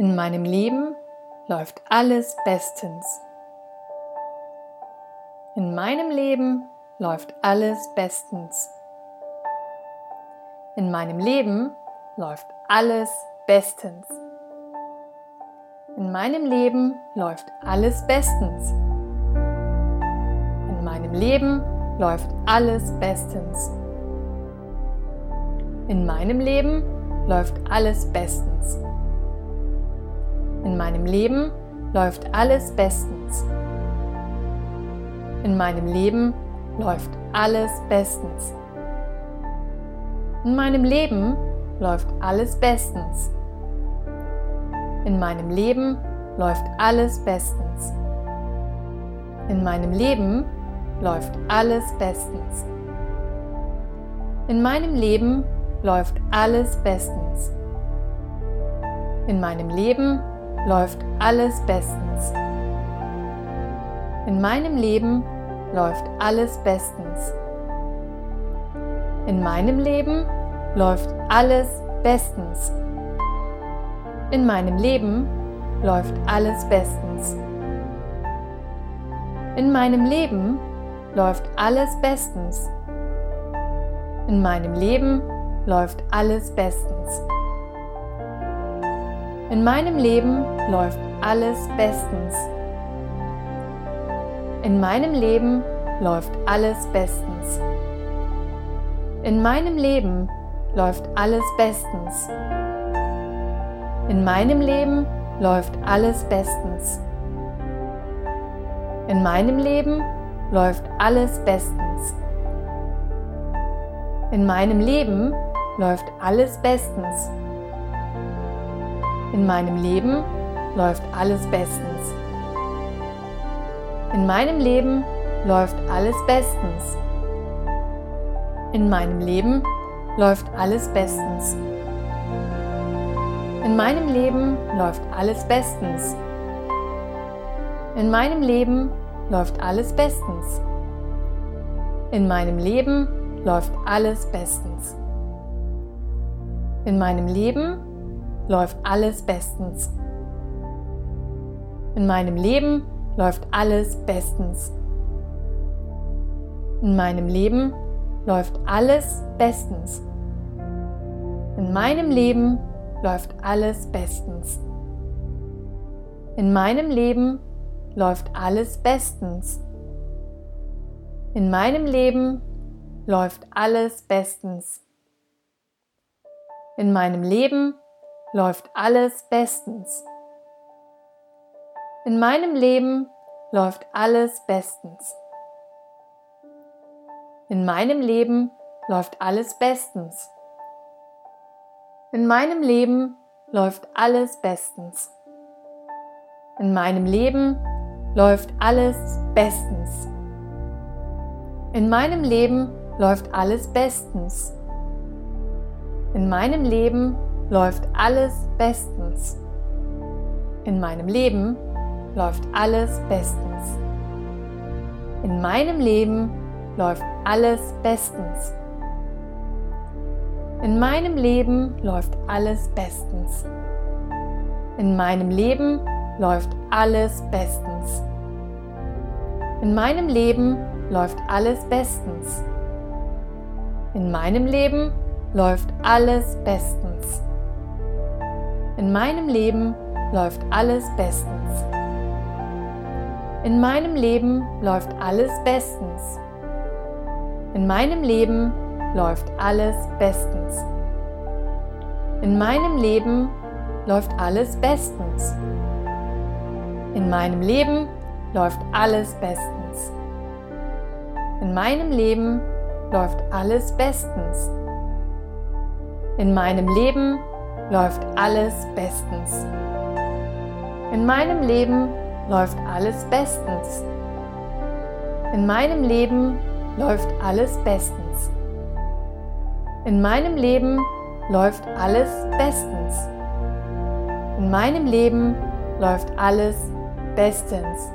In meinem Leben läuft alles bestens. In meinem Leben läuft alles bestens. In meinem Leben läuft alles bestens. In meinem Leben läuft alles bestens. In meinem Leben läuft alles bestens. In meinem Leben läuft alles bestens. In meinem Leben läuft alles bestens. In meinem Leben läuft alles bestens. In meinem Leben läuft alles bestens. In meinem Leben läuft alles bestens. In meinem Leben läuft alles bestens. In meinem Leben läuft alles bestens. In meinem Leben läuft alles bestens. In meinem Leben läuft alles bestens. In meinem Leben läuft alles bestens. In meinem Leben läuft alles bestens. In meinem Leben läuft alles bestens. In meinem Leben läuft alles bestens. In meinem Leben läuft alles bestens. In meinem Leben läuft alles bestens. In meinem Leben läuft alles bestens. In meinem Leben läuft alles bestens. In meinem Leben läuft alles bestens. In meinem Leben läuft alles bestens. In meinem Leben läuft alles bestens. In meinem Leben läuft alles bestens. In meinem Leben läuft alles bestens. In meinem Leben läuft alles bestens. In meinem Leben läuft alles bestens. In meinem Leben läuft alles bestens. In meinem Leben läuft alles bestens. In meinem Leben läuft alles bestens. In meinem Leben läuft alles bestens. In meinem Leben läuft alles bestens. In meinem Leben läuft alles bestens. In meinem Leben läuft alles bestens. In meinem Leben läuft alles bestens. In meinem Leben läuft alles bestens. In meinem Leben läuft alles bestens. In meinem Leben läuft alles bestens. In meinem Leben läuft alles bestens. In meinem Leben läuft alles bestens. In meinem Leben läuft alles bestens. In meinem Leben läuft alles bestens. In meinem Leben läuft alles bestens. In meinem Leben läuft alles bestens. In meinem Leben läuft alles bestens. In meinem Leben läuft alles bestens. In meinem Leben läuft alles bestens. In meinem Leben läuft alles bestens. In meinem Leben läuft alles bestens. In meinem Leben läuft alles bestens. In meinem Leben läuft alles bestens. In meinem Leben läuft alles bestens. In meinem Leben läuft alles bestens. In meinem Leben läuft alles bestens. In meinem Leben läuft alles bestens. In meinem Leben läuft alles bestens. In meinem Leben läuft alles bestens. In meinem Leben läuft alles bestens.